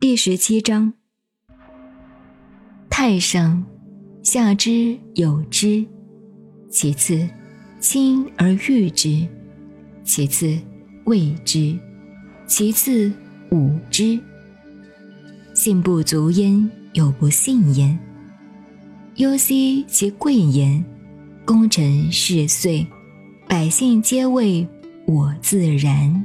第十七章：太上下之有之，其次亲而誉之，其次畏之，其次侮之。信不足焉，有不信焉。忧兮其贵言，功臣事遂，百姓皆谓我自然。